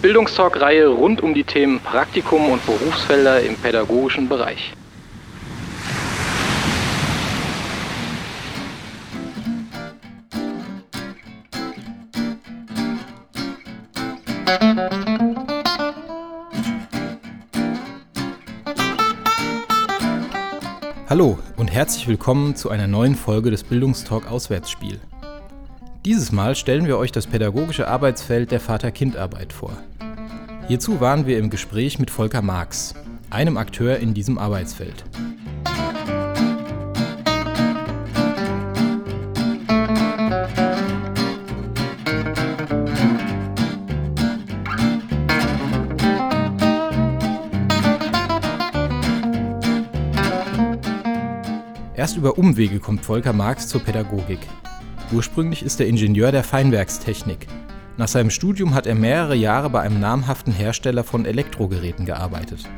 Bildungstalk-Reihe rund um die Themen Praktikum und Berufsfelder im pädagogischen Bereich. Hallo und herzlich willkommen zu einer neuen Folge des Bildungstalk Auswärtsspiel. Dieses Mal stellen wir euch das pädagogische Arbeitsfeld der Vater-Kind-Arbeit vor. Hierzu waren wir im Gespräch mit Volker Marx, einem Akteur in diesem Arbeitsfeld. Erst über Umwege kommt Volker Marx zur Pädagogik. Ursprünglich ist er Ingenieur der Feinwerkstechnik. Nach seinem Studium hat er mehrere Jahre bei einem namhaften Hersteller von Elektrogeräten gearbeitet.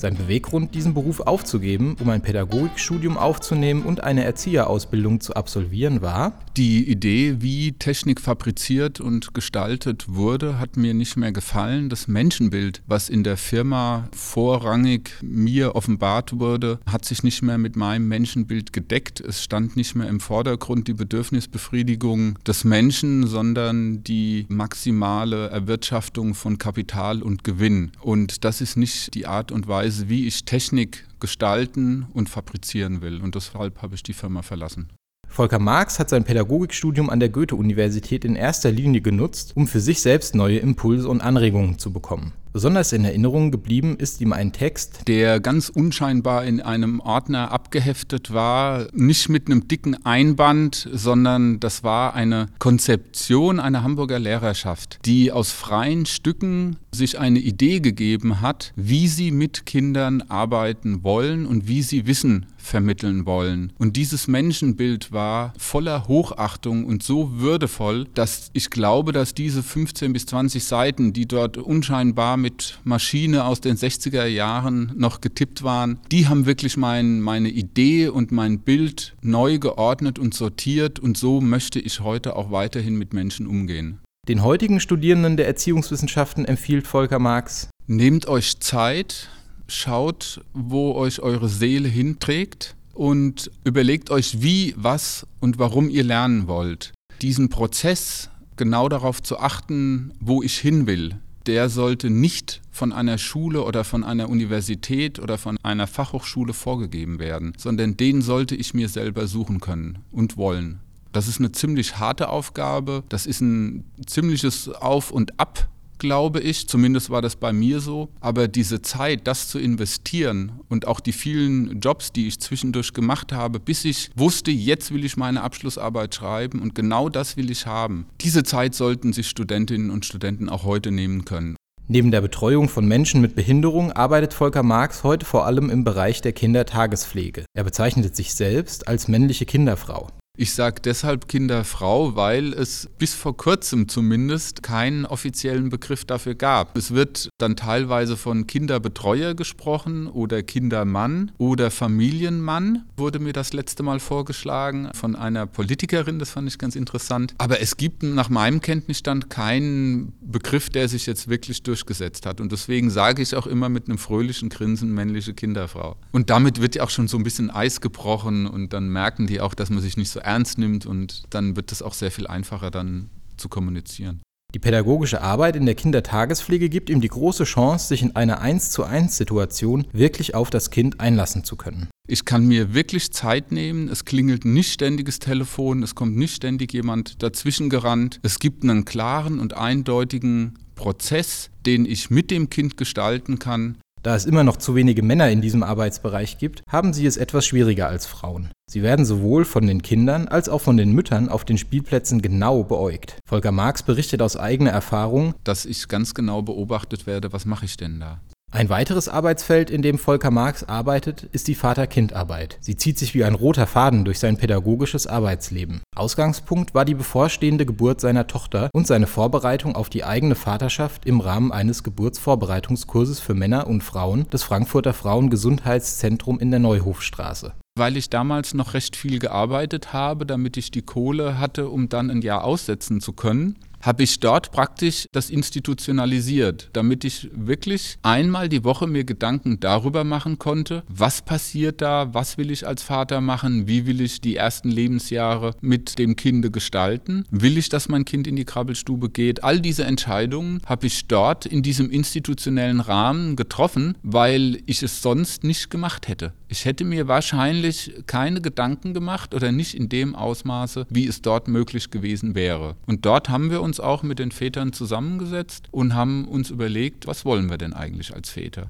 Sein Beweggrund, diesen Beruf aufzugeben, um ein Pädagogikstudium aufzunehmen und eine Erzieherausbildung zu absolvieren, war Die Idee, wie Technik fabriziert und gestaltet wurde, hat mir nicht mehr gefallen. Das Menschenbild, was in der Firma vorrangig mir offenbart wurde, hat sich nicht mehr mit meinem Menschenbild gedeckt. Es stand nicht mehr im Vordergrund die Bedürfnisbefriedigung des Menschen, sondern die maximale Erwirtschaftung von Kapital und Gewinn. Und das ist nicht die Art und Weise, Weise, wie ich Technik gestalten und fabrizieren will. Und deshalb habe ich die Firma verlassen. Volker Marx hat sein Pädagogikstudium an der Goethe-Universität in erster Linie genutzt, um für sich selbst neue Impulse und Anregungen zu bekommen. Besonders in Erinnerung geblieben ist ihm ein Text, der ganz unscheinbar in einem Ordner abgeheftet war, nicht mit einem dicken Einband, sondern das war eine Konzeption einer Hamburger Lehrerschaft, die aus freien Stücken sich eine Idee gegeben hat, wie sie mit Kindern arbeiten wollen und wie sie Wissen vermitteln wollen. Und dieses Menschenbild war voller Hochachtung und so würdevoll, dass ich glaube, dass diese 15 bis 20 Seiten, die dort unscheinbar mit Maschine aus den 60er Jahren noch getippt waren, die haben wirklich mein, meine Idee und mein Bild neu geordnet und sortiert und so möchte ich heute auch weiterhin mit Menschen umgehen. Den heutigen Studierenden der Erziehungswissenschaften empfiehlt Volker Marx. Nehmt euch Zeit, schaut, wo euch eure Seele hinträgt und überlegt euch, wie, was und warum ihr lernen wollt. Diesen Prozess genau darauf zu achten, wo ich hin will, der sollte nicht von einer Schule oder von einer Universität oder von einer Fachhochschule vorgegeben werden, sondern den sollte ich mir selber suchen können und wollen. Das ist eine ziemlich harte Aufgabe, das ist ein ziemliches Auf und Ab glaube ich. Zumindest war das bei mir so. Aber diese Zeit, das zu investieren und auch die vielen Jobs, die ich zwischendurch gemacht habe, bis ich wusste, jetzt will ich meine Abschlussarbeit schreiben und genau das will ich haben. Diese Zeit sollten sich Studentinnen und Studenten auch heute nehmen können. Neben der Betreuung von Menschen mit Behinderung arbeitet Volker Marx heute vor allem im Bereich der Kindertagespflege. Er bezeichnet sich selbst als männliche Kinderfrau. Ich sage deshalb Kinderfrau, weil es bis vor kurzem zumindest keinen offiziellen Begriff dafür gab. Es wird dann teilweise von Kinderbetreuer gesprochen oder Kindermann oder Familienmann, wurde mir das letzte Mal vorgeschlagen von einer Politikerin, das fand ich ganz interessant. Aber es gibt nach meinem Kenntnisstand keinen Begriff, der sich jetzt wirklich durchgesetzt hat. Und deswegen sage ich auch immer mit einem fröhlichen Grinsen männliche Kinderfrau. Und damit wird ja auch schon so ein bisschen Eis gebrochen und dann merken die auch, dass man sich nicht so ernst nimmt und dann wird es auch sehr viel einfacher dann zu kommunizieren. Die pädagogische Arbeit in der Kindertagespflege gibt ihm die große Chance, sich in einer 1 zu 1 Situation wirklich auf das Kind einlassen zu können. Ich kann mir wirklich Zeit nehmen, es klingelt nicht ständiges Telefon, es kommt nicht ständig jemand dazwischen gerannt. Es gibt einen klaren und eindeutigen Prozess, den ich mit dem Kind gestalten kann. Da es immer noch zu wenige Männer in diesem Arbeitsbereich gibt, haben sie es etwas schwieriger als Frauen. Sie werden sowohl von den Kindern als auch von den Müttern auf den Spielplätzen genau beäugt. Volker Marx berichtet aus eigener Erfahrung, dass ich ganz genau beobachtet werde, was mache ich denn da? Ein weiteres Arbeitsfeld, in dem Volker Marx arbeitet, ist die Vater-Kind-Arbeit. Sie zieht sich wie ein roter Faden durch sein pädagogisches Arbeitsleben. Ausgangspunkt war die bevorstehende Geburt seiner Tochter und seine Vorbereitung auf die eigene Vaterschaft im Rahmen eines Geburtsvorbereitungskurses für Männer und Frauen des Frankfurter Frauengesundheitszentrum in der Neuhofstraße. Weil ich damals noch recht viel gearbeitet habe, damit ich die Kohle hatte, um dann ein Jahr aussetzen zu können, habe ich dort praktisch das institutionalisiert, damit ich wirklich einmal die Woche mir Gedanken darüber machen konnte, was passiert da, was will ich als Vater machen, wie will ich die ersten Lebensjahre mit dem Kind gestalten, will ich, dass mein Kind in die Krabbelstube geht. All diese Entscheidungen habe ich dort in diesem institutionellen Rahmen getroffen, weil ich es sonst nicht gemacht hätte. Ich hätte mir wahrscheinlich keine Gedanken gemacht oder nicht in dem Ausmaße, wie es dort möglich gewesen wäre. Und dort haben wir uns auch mit den Vätern zusammengesetzt und haben uns überlegt, was wollen wir denn eigentlich als Väter?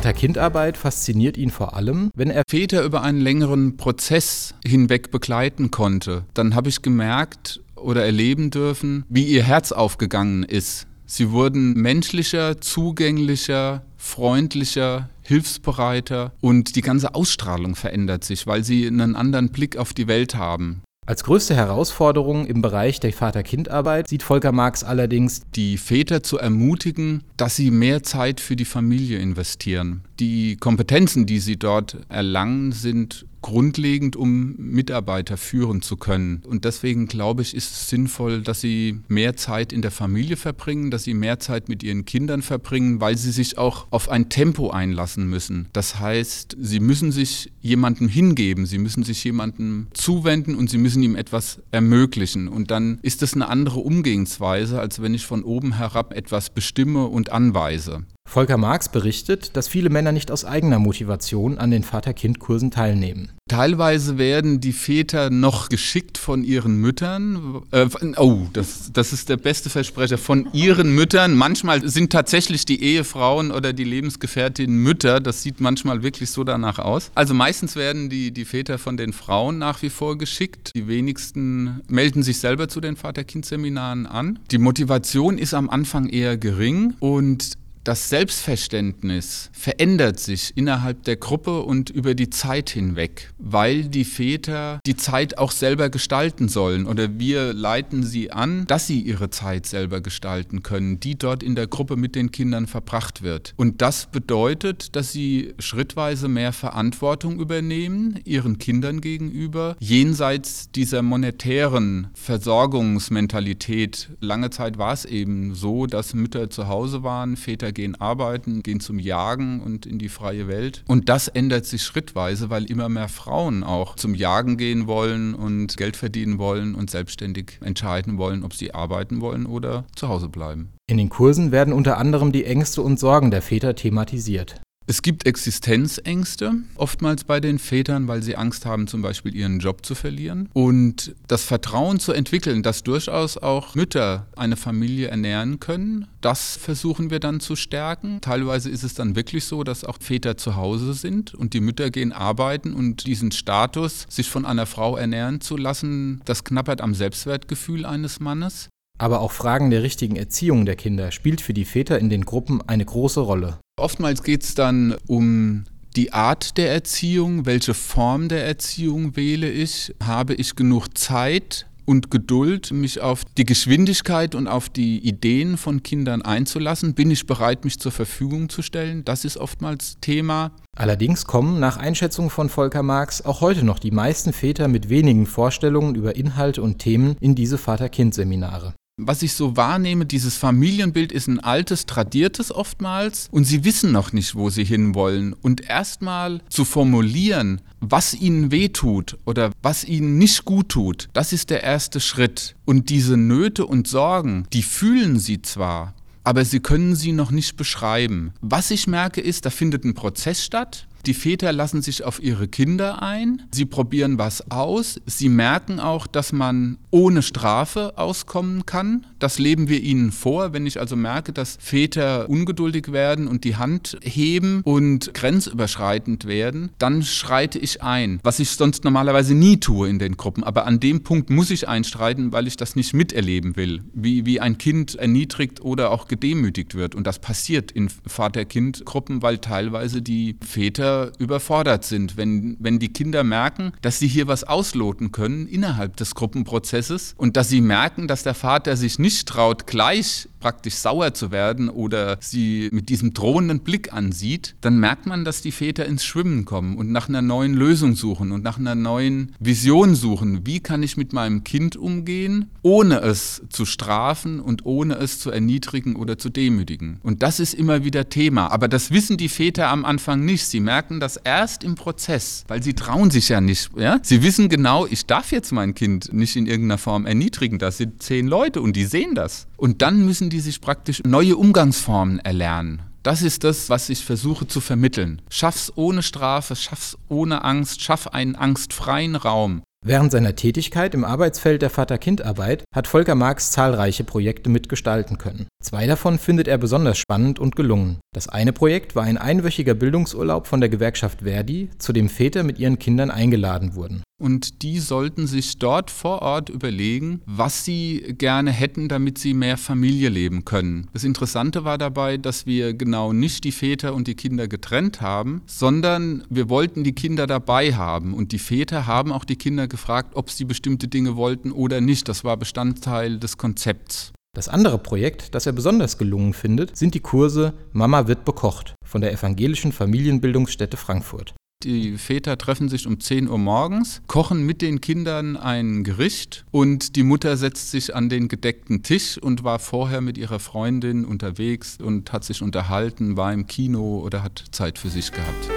Vater-Kind-Arbeit fasziniert ihn vor allem, wenn er Väter über einen längeren Prozess hinweg begleiten konnte. Dann habe ich gemerkt oder erleben dürfen, wie ihr Herz aufgegangen ist. Sie wurden menschlicher, zugänglicher, freundlicher, hilfsbereiter und die ganze Ausstrahlung verändert sich, weil sie einen anderen Blick auf die Welt haben. Als größte Herausforderung im Bereich der Vater-Kind-Arbeit sieht Volker Marx allerdings, die Väter zu ermutigen, dass sie mehr Zeit für die Familie investieren. Die Kompetenzen, die sie dort erlangen, sind grundlegend, um Mitarbeiter führen zu können. Und deswegen glaube ich, ist es sinnvoll, dass sie mehr Zeit in der Familie verbringen, dass sie mehr Zeit mit ihren Kindern verbringen, weil sie sich auch auf ein Tempo einlassen müssen. Das heißt, sie müssen sich jemandem hingeben, sie müssen sich jemandem zuwenden und sie müssen ihm etwas ermöglichen. Und dann ist es eine andere Umgehensweise, als wenn ich von oben herab etwas bestimme und anweise. Volker Marx berichtet, dass viele Männer nicht aus eigener Motivation an den Vater-Kind-Kursen teilnehmen. Teilweise werden die Väter noch geschickt von ihren Müttern. Äh, oh, das, das ist der beste Versprecher. Von ihren Müttern. Manchmal sind tatsächlich die Ehefrauen oder die Lebensgefährtinnen Mütter. Das sieht manchmal wirklich so danach aus. Also meistens werden die, die Väter von den Frauen nach wie vor geschickt. Die wenigsten melden sich selber zu den Vater-Kind-Seminaren an. Die Motivation ist am Anfang eher gering und das Selbstverständnis verändert sich innerhalb der Gruppe und über die Zeit hinweg, weil die Väter die Zeit auch selber gestalten sollen oder wir leiten sie an, dass sie ihre Zeit selber gestalten können, die dort in der Gruppe mit den Kindern verbracht wird. Und das bedeutet, dass sie schrittweise mehr Verantwortung übernehmen, ihren Kindern gegenüber, jenseits dieser monetären Versorgungsmentalität. Lange Zeit war es eben so, dass Mütter zu Hause waren, Väter gehen arbeiten, gehen zum Jagen und in die freie Welt. Und das ändert sich schrittweise, weil immer mehr Frauen auch zum Jagen gehen wollen und Geld verdienen wollen und selbstständig entscheiden wollen, ob sie arbeiten wollen oder zu Hause bleiben. In den Kursen werden unter anderem die Ängste und Sorgen der Väter thematisiert. Es gibt Existenzängste, oftmals bei den Vätern, weil sie Angst haben, zum Beispiel ihren Job zu verlieren. Und das Vertrauen zu entwickeln, dass durchaus auch Mütter eine Familie ernähren können, das versuchen wir dann zu stärken. Teilweise ist es dann wirklich so, dass auch Väter zu Hause sind und die Mütter gehen arbeiten und diesen Status, sich von einer Frau ernähren zu lassen, das knappert am Selbstwertgefühl eines Mannes. Aber auch Fragen der richtigen Erziehung der Kinder spielt für die Väter in den Gruppen eine große Rolle. Oftmals geht es dann um die Art der Erziehung, welche Form der Erziehung wähle ich, habe ich genug Zeit und Geduld, mich auf die Geschwindigkeit und auf die Ideen von Kindern einzulassen? Bin ich bereit, mich zur Verfügung zu stellen? Das ist oftmals Thema. Allerdings kommen nach Einschätzung von Volker Marx auch heute noch die meisten Väter mit wenigen Vorstellungen über Inhalte und Themen in diese Vater-Kind-Seminare was ich so wahrnehme, dieses Familienbild ist ein altes, tradiertes oftmals und sie wissen noch nicht, wo sie hinwollen. Und erstmal zu formulieren, was ihnen wehtut oder was ihnen nicht gut tut, das ist der erste Schritt. Und diese Nöte und Sorgen, die fühlen sie zwar, aber sie können sie noch nicht beschreiben. Was ich merke ist, da findet ein Prozess statt Die Väter lassen sich auf ihre Kinder ein, sie probieren was aus, sie merken auch, dass man ohne Strafe auskommen kann. Das leben wir ihnen vor. Wenn ich also merke, dass Väter ungeduldig werden und die Hand heben und grenzüberschreitend werden, dann schreite ich ein, was ich sonst normalerweise nie tue in den Gruppen. Aber an dem Punkt muss ich einstreiten, weil ich das nicht miterleben will, wie, wie ein Kind erniedrigt oder auch gedemütigt wird. Und das passiert in Vater-Kind-Gruppen, weil teilweise die Väter überfordert sind, wenn, wenn die Kinder merken, dass sie hier was ausloten können innerhalb des Gruppenprozesses und dass sie merken, dass der Vater sich nicht traut, gleich praktisch sauer zu werden oder sie mit diesem drohenden Blick ansieht, dann merkt man, dass die Väter ins Schwimmen kommen und nach einer neuen Lösung suchen und nach einer neuen Vision suchen. Wie kann ich mit meinem Kind umgehen, ohne es zu strafen und ohne es zu erniedrigen oder zu demütigen? Und das ist immer wieder Thema. Aber das wissen die Väter am Anfang nicht. Sie merken das erst im Prozess, weil sie trauen sich ja nicht. Ja? Sie wissen genau, ich darf jetzt mein Kind nicht in irgendeiner Form erniedrigen. Das sind zehn Leute und die sehen das. Und dann müssen die sich praktisch neue Umgangsformen erlernen. Das ist das, was ich versuche zu vermitteln. Schaff's ohne Strafe, schaff's ohne Angst, schaff einen angstfreien Raum. Während seiner Tätigkeit im Arbeitsfeld der Vater-Kind-Arbeit hat Volker Marx zahlreiche Projekte mitgestalten können. Zwei davon findet er besonders spannend und gelungen. Das eine Projekt war ein einwöchiger Bildungsurlaub von der Gewerkschaft Verdi, zu dem Väter mit ihren Kindern eingeladen wurden. Und die sollten sich dort vor Ort überlegen, was sie gerne hätten, damit sie mehr Familie leben können. Das Interessante war dabei, dass wir genau nicht die Väter und die Kinder getrennt haben, sondern wir wollten die Kinder dabei haben. Und die Väter haben auch die Kinder gefragt, ob sie bestimmte Dinge wollten oder nicht. Das war Bestandteil des Konzepts. Das andere Projekt, das er besonders gelungen findet, sind die Kurse Mama wird bekocht von der Evangelischen Familienbildungsstätte Frankfurt. Die Väter treffen sich um 10 Uhr morgens, kochen mit den Kindern ein Gericht und die Mutter setzt sich an den gedeckten Tisch und war vorher mit ihrer Freundin unterwegs und hat sich unterhalten, war im Kino oder hat Zeit für sich gehabt.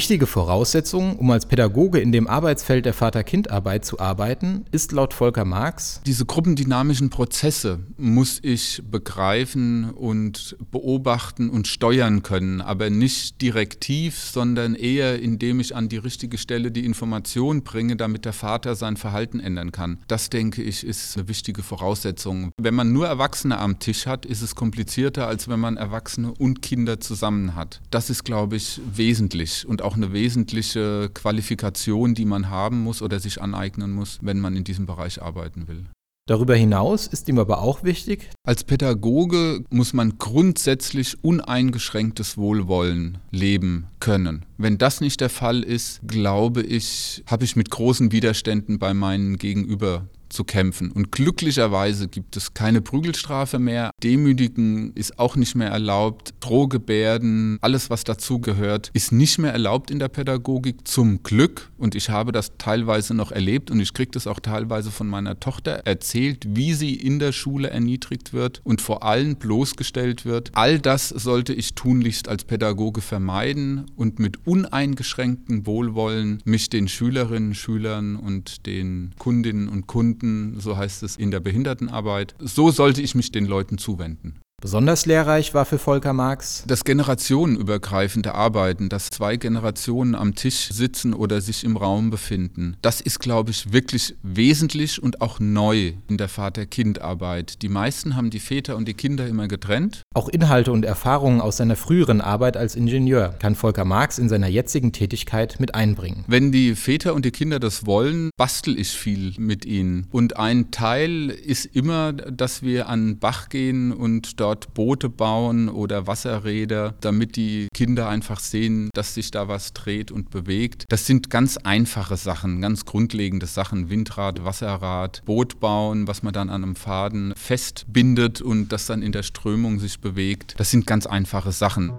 Wichtige Voraussetzung, um als Pädagoge in dem Arbeitsfeld der Vater-Kind-Arbeit zu arbeiten, ist laut Volker Marx, diese gruppendynamischen Prozesse muss ich begreifen und beobachten und steuern können, aber nicht direktiv, sondern eher indem ich an die richtige Stelle die Information bringe, damit der Vater sein Verhalten ändern kann. Das denke ich ist eine wichtige Voraussetzung. Wenn man nur Erwachsene am Tisch hat, ist es komplizierter, als wenn man Erwachsene und Kinder zusammen hat. Das ist, glaube ich, wesentlich und auch eine wesentliche Qualifikation, die man haben muss oder sich aneignen muss, wenn man in diesem Bereich arbeiten will. Darüber hinaus ist ihm aber auch wichtig, als Pädagoge muss man grundsätzlich uneingeschränktes Wohlwollen leben können. Wenn das nicht der Fall ist, glaube ich, habe ich mit großen Widerständen bei meinen Gegenüber zu kämpfen. Und glücklicherweise gibt es keine Prügelstrafe mehr. Demütigen ist auch nicht mehr erlaubt. Drohgebärden, alles was dazugehört, ist nicht mehr erlaubt in der Pädagogik. Zum Glück. Und ich habe das teilweise noch erlebt und ich kriege das auch teilweise von meiner Tochter erzählt, wie sie in der Schule erniedrigt wird und vor allem bloßgestellt wird. All das sollte ich tunlichst als Pädagoge vermeiden und mit uneingeschränktem Wohlwollen mich den Schülerinnen, Schülern und den Kundinnen und Kunden Behinderten, so heißt es in der Behindertenarbeit. So sollte ich mich den Leuten zuwenden. Besonders lehrreich war für Volker Marx das generationenübergreifende Arbeiten, dass zwei Generationen am Tisch sitzen oder sich im Raum befinden. Das ist, glaube ich, wirklich wesentlich und auch neu in der Vater-Kind-Arbeit. Die meisten haben die Väter und die Kinder immer getrennt. Auch Inhalte und Erfahrungen aus seiner früheren Arbeit als Ingenieur kann Volker Marx in seiner jetzigen Tätigkeit mit einbringen. Wenn die Väter und die Kinder das wollen, bastel ich viel mit ihnen. Und ein Teil ist immer, dass wir an Bach gehen und dort dort Boote bauen oder Wasserräder, damit die Kinder einfach sehen, dass sich da was dreht und bewegt. Das sind ganz einfache Sachen, ganz grundlegende Sachen. Windrad, Wasserrad, Boot bauen, was man dann an einem Faden festbindet und das dann in der Strömung sich bewegt. Das sind ganz einfache Sachen.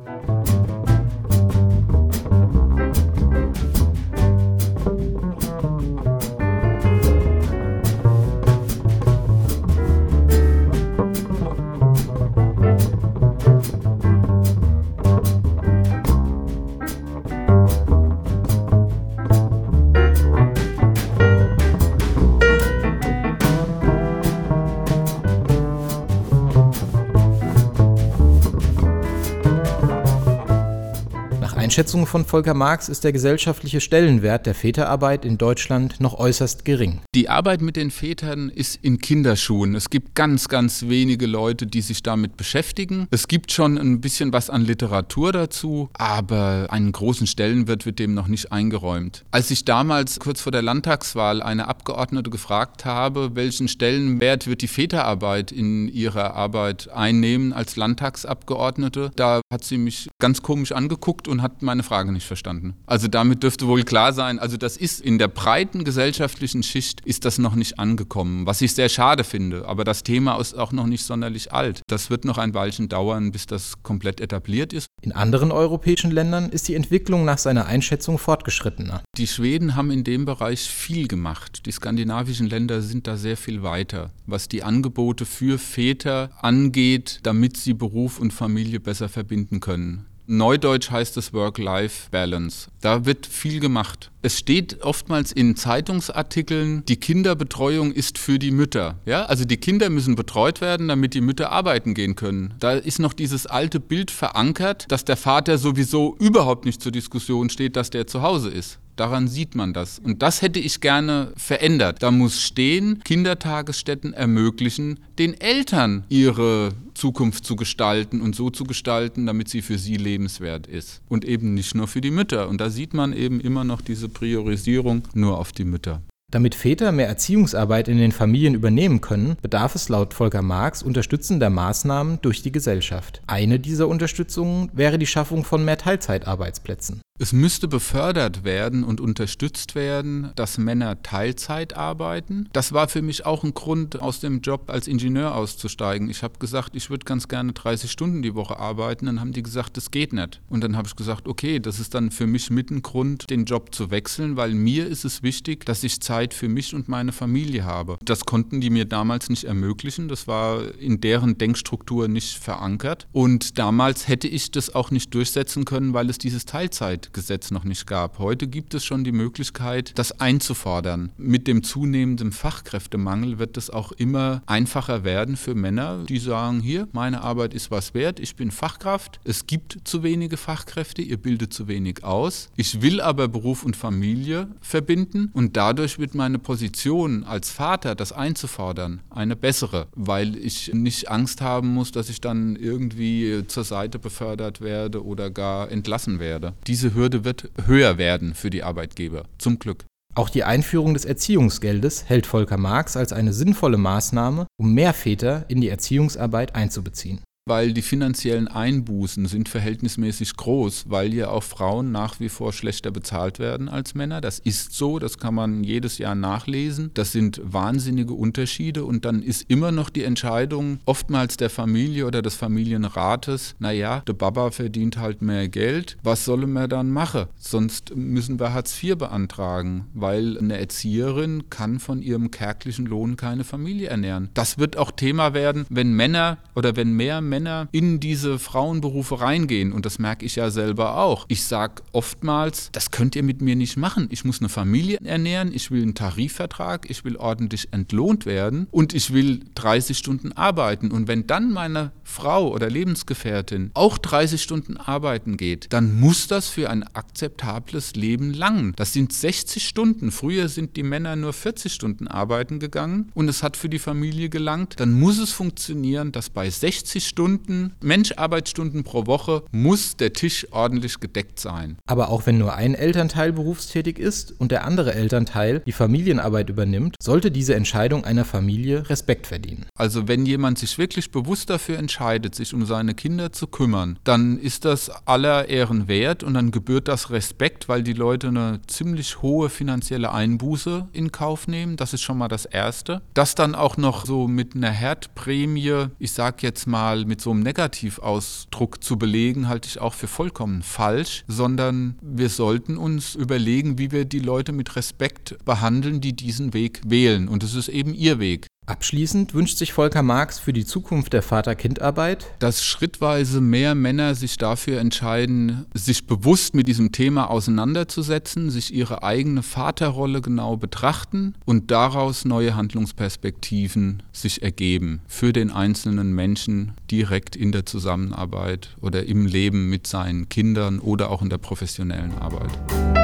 Einschätzung von Volker Marx ist der gesellschaftliche Stellenwert der Väterarbeit in Deutschland noch äußerst gering. Die Arbeit mit den Vätern ist in Kinderschuhen. Es gibt ganz, ganz wenige Leute, die sich damit beschäftigen. Es gibt schon ein bisschen was an Literatur dazu, aber einen großen Stellenwert wird dem noch nicht eingeräumt. Als ich damals kurz vor der Landtagswahl eine Abgeordnete gefragt habe, welchen Stellenwert wird die Väterarbeit in ihrer Arbeit einnehmen als Landtagsabgeordnete, da hat sie mich ganz komisch angeguckt und hat meine Frage nicht verstanden. Also damit dürfte wohl klar sein, also das ist in der breiten gesellschaftlichen Schicht ist das noch nicht angekommen, was ich sehr schade finde. Aber das Thema ist auch noch nicht sonderlich alt. Das wird noch ein Weilchen dauern, bis das komplett etabliert ist. In anderen europäischen Ländern ist die Entwicklung nach seiner Einschätzung fortgeschrittener. Die Schweden haben in dem Bereich viel gemacht. Die skandinavischen Länder sind da sehr viel weiter, was die Angebote für Väter angeht, damit sie Beruf und Familie besser verbinden können. Neudeutsch heißt es Work-Life-Balance. Da wird viel gemacht. Es steht oftmals in Zeitungsartikeln, die Kinderbetreuung ist für die Mütter. Ja, also die Kinder müssen betreut werden, damit die Mütter arbeiten gehen können. Da ist noch dieses alte Bild verankert, dass der Vater sowieso überhaupt nicht zur Diskussion steht, dass der zu Hause ist. Daran sieht man das. Und das hätte ich gerne verändert. Da muss stehen, Kindertagesstätten ermöglichen, den Eltern ihre Zukunft zu gestalten und so zu gestalten, damit sie für sie lebenswert ist. Und eben nicht nur für die Mütter. Und da sieht man eben immer noch diese Priorisierung nur auf die Mütter. Damit Väter mehr Erziehungsarbeit in den Familien übernehmen können, bedarf es laut Volker Marx unterstützender Maßnahmen durch die Gesellschaft. Eine dieser Unterstützungen wäre die Schaffung von mehr Teilzeitarbeitsplätzen. Es müsste befördert werden und unterstützt werden, dass Männer Teilzeit arbeiten. Das war für mich auch ein Grund, aus dem Job als Ingenieur auszusteigen. Ich habe gesagt, ich würde ganz gerne 30 Stunden die Woche arbeiten. Dann haben die gesagt, das geht nicht. Und dann habe ich gesagt, okay, das ist dann für mich mit ein Grund, den Job zu wechseln, weil mir ist es wichtig, dass ich Zeit für mich und meine Familie habe. Das konnten die mir damals nicht ermöglichen. Das war in deren Denkstruktur nicht verankert. Und damals hätte ich das auch nicht durchsetzen können, weil es dieses Teilzeit Gesetz noch nicht gab. Heute gibt es schon die Möglichkeit, das einzufordern. Mit dem zunehmenden Fachkräftemangel wird es auch immer einfacher werden für Männer, die sagen, hier, meine Arbeit ist was wert, ich bin Fachkraft, es gibt zu wenige Fachkräfte, ihr bildet zu wenig aus. Ich will aber Beruf und Familie verbinden und dadurch wird meine Position als Vater, das einzufordern, eine bessere, weil ich nicht Angst haben muss, dass ich dann irgendwie zur Seite befördert werde oder gar entlassen werde. Diese Hürde wird höher werden für die Arbeitgeber. Zum Glück. Auch die Einführung des Erziehungsgeldes hält Volker Marx als eine sinnvolle Maßnahme, um mehr Väter in die Erziehungsarbeit einzubeziehen weil die finanziellen Einbußen sind verhältnismäßig groß, weil ja auch Frauen nach wie vor schlechter bezahlt werden als Männer. Das ist so, das kann man jedes Jahr nachlesen. Das sind wahnsinnige Unterschiede und dann ist immer noch die Entscheidung oftmals der Familie oder des Familienrates, naja, der Baba verdient halt mehr Geld, was sollen wir dann machen? Sonst müssen wir Hartz IV beantragen, weil eine Erzieherin kann von ihrem kärglichen Lohn keine Familie ernähren. Das wird auch Thema werden, wenn Männer oder wenn mehr Männer Männer in diese Frauenberufe reingehen. Und das merke ich ja selber auch. Ich sage oftmals, das könnt ihr mit mir nicht machen. Ich muss eine Familie ernähren, ich will einen Tarifvertrag, ich will ordentlich entlohnt werden und ich will 30 Stunden arbeiten. Und wenn dann meine Frau oder Lebensgefährtin auch 30 Stunden arbeiten geht, dann muss das für ein akzeptables Leben langen. Das sind 60 Stunden. Früher sind die Männer nur 40 Stunden arbeiten gegangen und es hat für die Familie gelangt. Dann muss es funktionieren, dass bei 60 Stunden Stunden, Menscharbeitsstunden pro Woche muss der Tisch ordentlich gedeckt sein. Aber auch wenn nur ein Elternteil berufstätig ist und der andere Elternteil die Familienarbeit übernimmt, sollte diese Entscheidung einer Familie Respekt verdienen. Also wenn jemand sich wirklich bewusst dafür entscheidet, sich um seine Kinder zu kümmern, dann ist das aller Ehren wert und dann gebührt das Respekt, weil die Leute eine ziemlich hohe finanzielle Einbuße in Kauf nehmen. Das ist schon mal das Erste. Das dann auch noch so mit einer Herdprämie, ich sag jetzt mal mit so einem Negativausdruck zu belegen, halte ich auch für vollkommen falsch, sondern wir sollten uns überlegen, wie wir die Leute mit Respekt behandeln, die diesen Weg wählen. Und es ist eben ihr Weg. Abschließend wünscht sich Volker Marx für die Zukunft der Vater-Kind-Arbeit, dass schrittweise mehr Männer sich dafür entscheiden, sich bewusst mit diesem Thema auseinanderzusetzen, sich ihre eigene Vaterrolle genau betrachten und daraus neue Handlungsperspektiven sich ergeben für den einzelnen Menschen direkt in der Zusammenarbeit oder im Leben mit seinen Kindern oder auch in der professionellen Arbeit.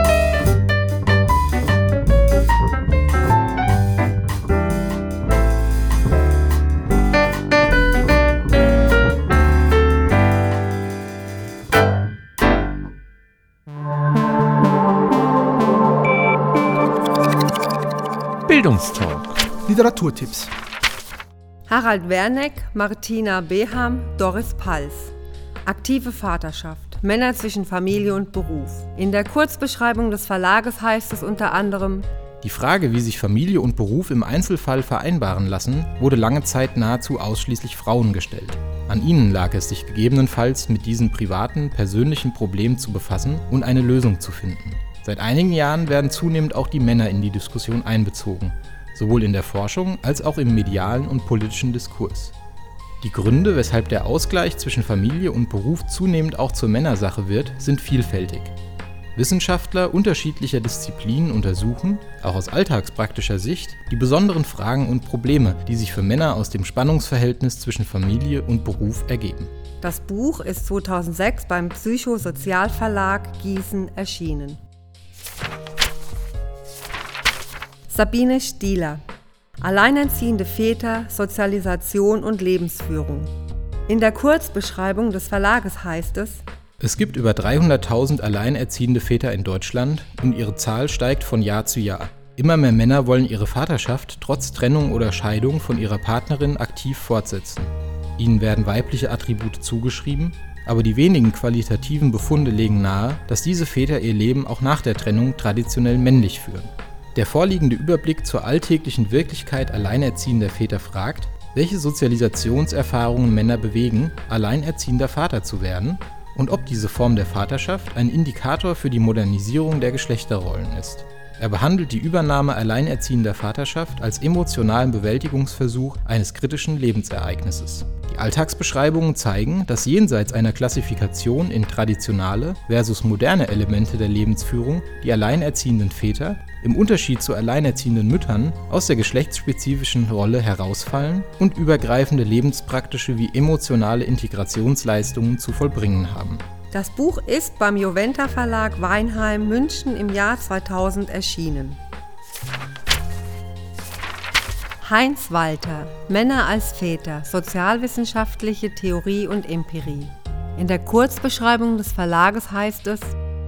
Bildungstalk. Literaturtipps. Harald Werneck, Martina Beham, Doris Pals. Aktive Vaterschaft. Männer zwischen Familie und Beruf. In der Kurzbeschreibung des Verlages heißt es unter anderem, die Frage, wie sich Familie und Beruf im Einzelfall vereinbaren lassen, wurde lange Zeit nahezu ausschließlich Frauen gestellt. An ihnen lag es, sich gegebenenfalls mit diesen privaten, persönlichen Problemen zu befassen und eine Lösung zu finden. Seit einigen Jahren werden zunehmend auch die Männer in die Diskussion einbezogen, sowohl in der Forschung als auch im medialen und politischen Diskurs. Die Gründe, weshalb der Ausgleich zwischen Familie und Beruf zunehmend auch zur Männersache wird, sind vielfältig. Wissenschaftler unterschiedlicher Disziplinen untersuchen, auch aus alltagspraktischer Sicht, die besonderen Fragen und Probleme, die sich für Männer aus dem Spannungsverhältnis zwischen Familie und Beruf ergeben. Das Buch ist 2006 beim Psychosozialverlag Gießen erschienen. Sabine Stieler Alleinerziehende Väter, Sozialisation und Lebensführung. In der Kurzbeschreibung des Verlages heißt es, es gibt über 300.000 alleinerziehende Väter in Deutschland und ihre Zahl steigt von Jahr zu Jahr. Immer mehr Männer wollen ihre Vaterschaft trotz Trennung oder Scheidung von ihrer Partnerin aktiv fortsetzen. Ihnen werden weibliche Attribute zugeschrieben, aber die wenigen qualitativen Befunde legen nahe, dass diese Väter ihr Leben auch nach der Trennung traditionell männlich führen. Der vorliegende Überblick zur alltäglichen Wirklichkeit alleinerziehender Väter fragt, welche Sozialisationserfahrungen Männer bewegen, alleinerziehender Vater zu werden und ob diese Form der Vaterschaft ein Indikator für die Modernisierung der Geschlechterrollen ist. Er behandelt die Übernahme alleinerziehender Vaterschaft als emotionalen Bewältigungsversuch eines kritischen Lebensereignisses. Die Alltagsbeschreibungen zeigen, dass jenseits einer Klassifikation in traditionale versus moderne Elemente der Lebensführung die alleinerziehenden Väter im Unterschied zu alleinerziehenden Müttern aus der geschlechtsspezifischen Rolle herausfallen und übergreifende lebenspraktische wie emotionale Integrationsleistungen zu vollbringen haben. Das Buch ist beim Juventa Verlag Weinheim München im Jahr 2000 erschienen. Heinz Walter Männer als Väter Sozialwissenschaftliche Theorie und Empirie. In der Kurzbeschreibung des Verlages heißt es,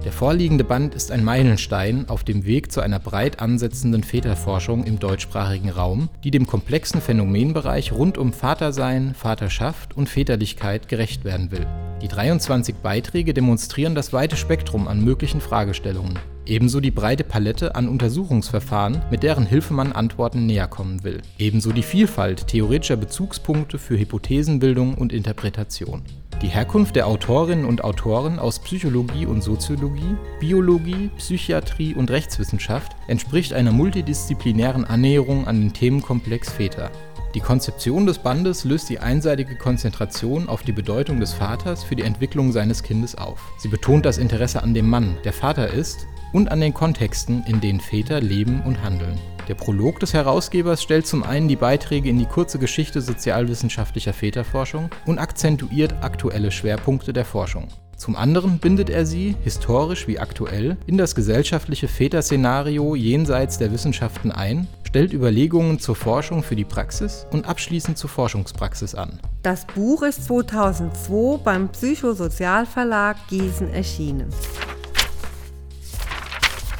der vorliegende Band ist ein Meilenstein auf dem Weg zu einer breit ansetzenden Väterforschung im deutschsprachigen Raum, die dem komplexen Phänomenbereich rund um Vatersein, Vaterschaft und Väterlichkeit gerecht werden will. Die 23 Beiträge demonstrieren das weite Spektrum an möglichen Fragestellungen. Ebenso die breite Palette an Untersuchungsverfahren, mit deren Hilfe man Antworten näher kommen will. Ebenso die Vielfalt theoretischer Bezugspunkte für Hypothesenbildung und Interpretation. Die Herkunft der Autorinnen und Autoren aus Psychologie und Soziologie, Biologie, Psychiatrie und Rechtswissenschaft entspricht einer multidisziplinären Annäherung an den Themenkomplex Väter. Die Konzeption des Bandes löst die einseitige Konzentration auf die Bedeutung des Vaters für die Entwicklung seines Kindes auf. Sie betont das Interesse an dem Mann, der Vater ist, und an den Kontexten, in denen Väter leben und handeln. Der Prolog des Herausgebers stellt zum einen die Beiträge in die kurze Geschichte sozialwissenschaftlicher Väterforschung und akzentuiert aktuelle Schwerpunkte der Forschung. Zum anderen bindet er sie, historisch wie aktuell, in das gesellschaftliche Väterszenario jenseits der Wissenschaften ein, stellt Überlegungen zur Forschung für die Praxis und abschließend zur Forschungspraxis an. Das Buch ist 2002 beim Psychosozialverlag Gießen erschienen.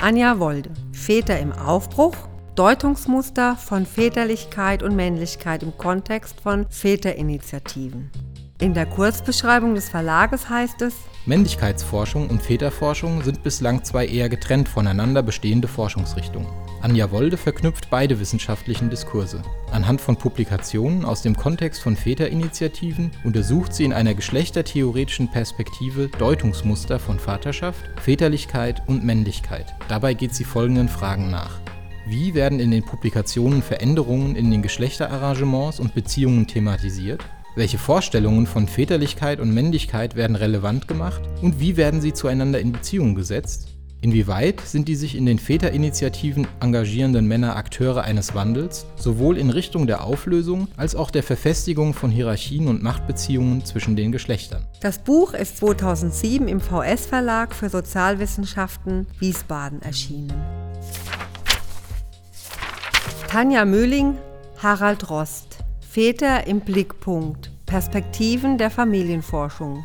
Anja Wolde, Väter im Aufbruch, Deutungsmuster von Väterlichkeit und Männlichkeit im Kontext von Väterinitiativen. In der Kurzbeschreibung des Verlages heißt es, Männlichkeitsforschung und Väterforschung sind bislang zwei eher getrennt voneinander bestehende Forschungsrichtungen. Anja Wolde verknüpft beide wissenschaftlichen Diskurse. Anhand von Publikationen aus dem Kontext von Väterinitiativen untersucht sie in einer geschlechtertheoretischen Perspektive Deutungsmuster von Vaterschaft, Väterlichkeit und Männlichkeit. Dabei geht sie folgenden Fragen nach. Wie werden in den Publikationen Veränderungen in den Geschlechterarrangements und Beziehungen thematisiert? Welche Vorstellungen von Väterlichkeit und Männlichkeit werden relevant gemacht und wie werden sie zueinander in Beziehung gesetzt? Inwieweit sind die sich in den Väterinitiativen engagierenden Männer Akteure eines Wandels, sowohl in Richtung der Auflösung als auch der Verfestigung von Hierarchien und Machtbeziehungen zwischen den Geschlechtern? Das Buch ist 2007 im VS Verlag für Sozialwissenschaften Wiesbaden erschienen. Tanja Möhling, Harald Rost. Väter im Blickpunkt. Perspektiven der Familienforschung.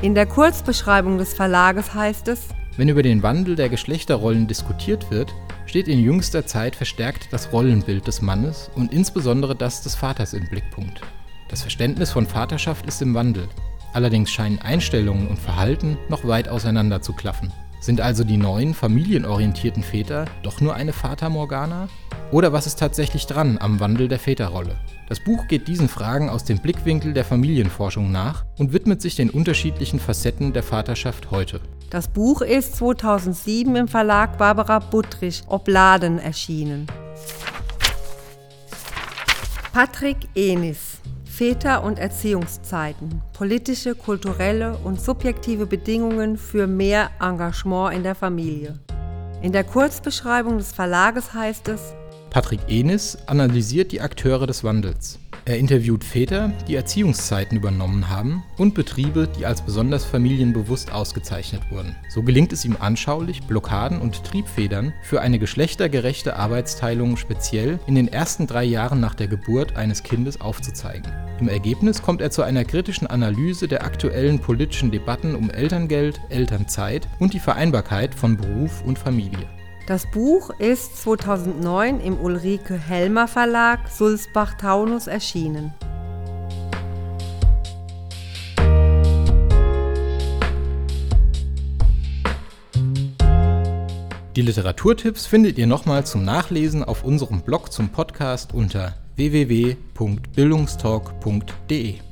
In der Kurzbeschreibung des Verlages heißt es, wenn über den Wandel der Geschlechterrollen diskutiert wird, steht in jüngster Zeit verstärkt das Rollenbild des Mannes und insbesondere das des Vaters im Blickpunkt. Das Verständnis von Vaterschaft ist im Wandel. Allerdings scheinen Einstellungen und Verhalten noch weit auseinander zu klaffen. Sind also die neuen familienorientierten Väter doch nur eine Fata Morgana? Oder was ist tatsächlich dran am Wandel der Väterrolle? Das Buch geht diesen Fragen aus dem Blickwinkel der Familienforschung nach und widmet sich den unterschiedlichen Facetten der Vaterschaft heute. Das Buch ist 2007 im Verlag Barbara Buttrich Obladen erschienen. Patrick Enis Väter- und Erziehungszeiten. Politische, kulturelle und subjektive Bedingungen für mehr Engagement in der Familie. In der Kurzbeschreibung des Verlages heißt es, Patrick Enis analysiert die Akteure des Wandels. Er interviewt Väter, die Erziehungszeiten übernommen haben und Betriebe, die als besonders familienbewusst ausgezeichnet wurden. So gelingt es ihm anschaulich, Blockaden und Triebfedern für eine geschlechtergerechte Arbeitsteilung speziell in den ersten drei Jahren nach der Geburt eines Kindes aufzuzeigen. Im Ergebnis kommt er zu einer kritischen Analyse der aktuellen politischen Debatten um Elterngeld, Elternzeit und die Vereinbarkeit von Beruf und Familie. Das Buch ist 2009 im Ulrike Helmer Verlag Sulzbach-Taunus erschienen. Die Literaturtipps findet ihr nochmal zum Nachlesen auf unserem Blog zum Podcast unter www.bildungstalk.de.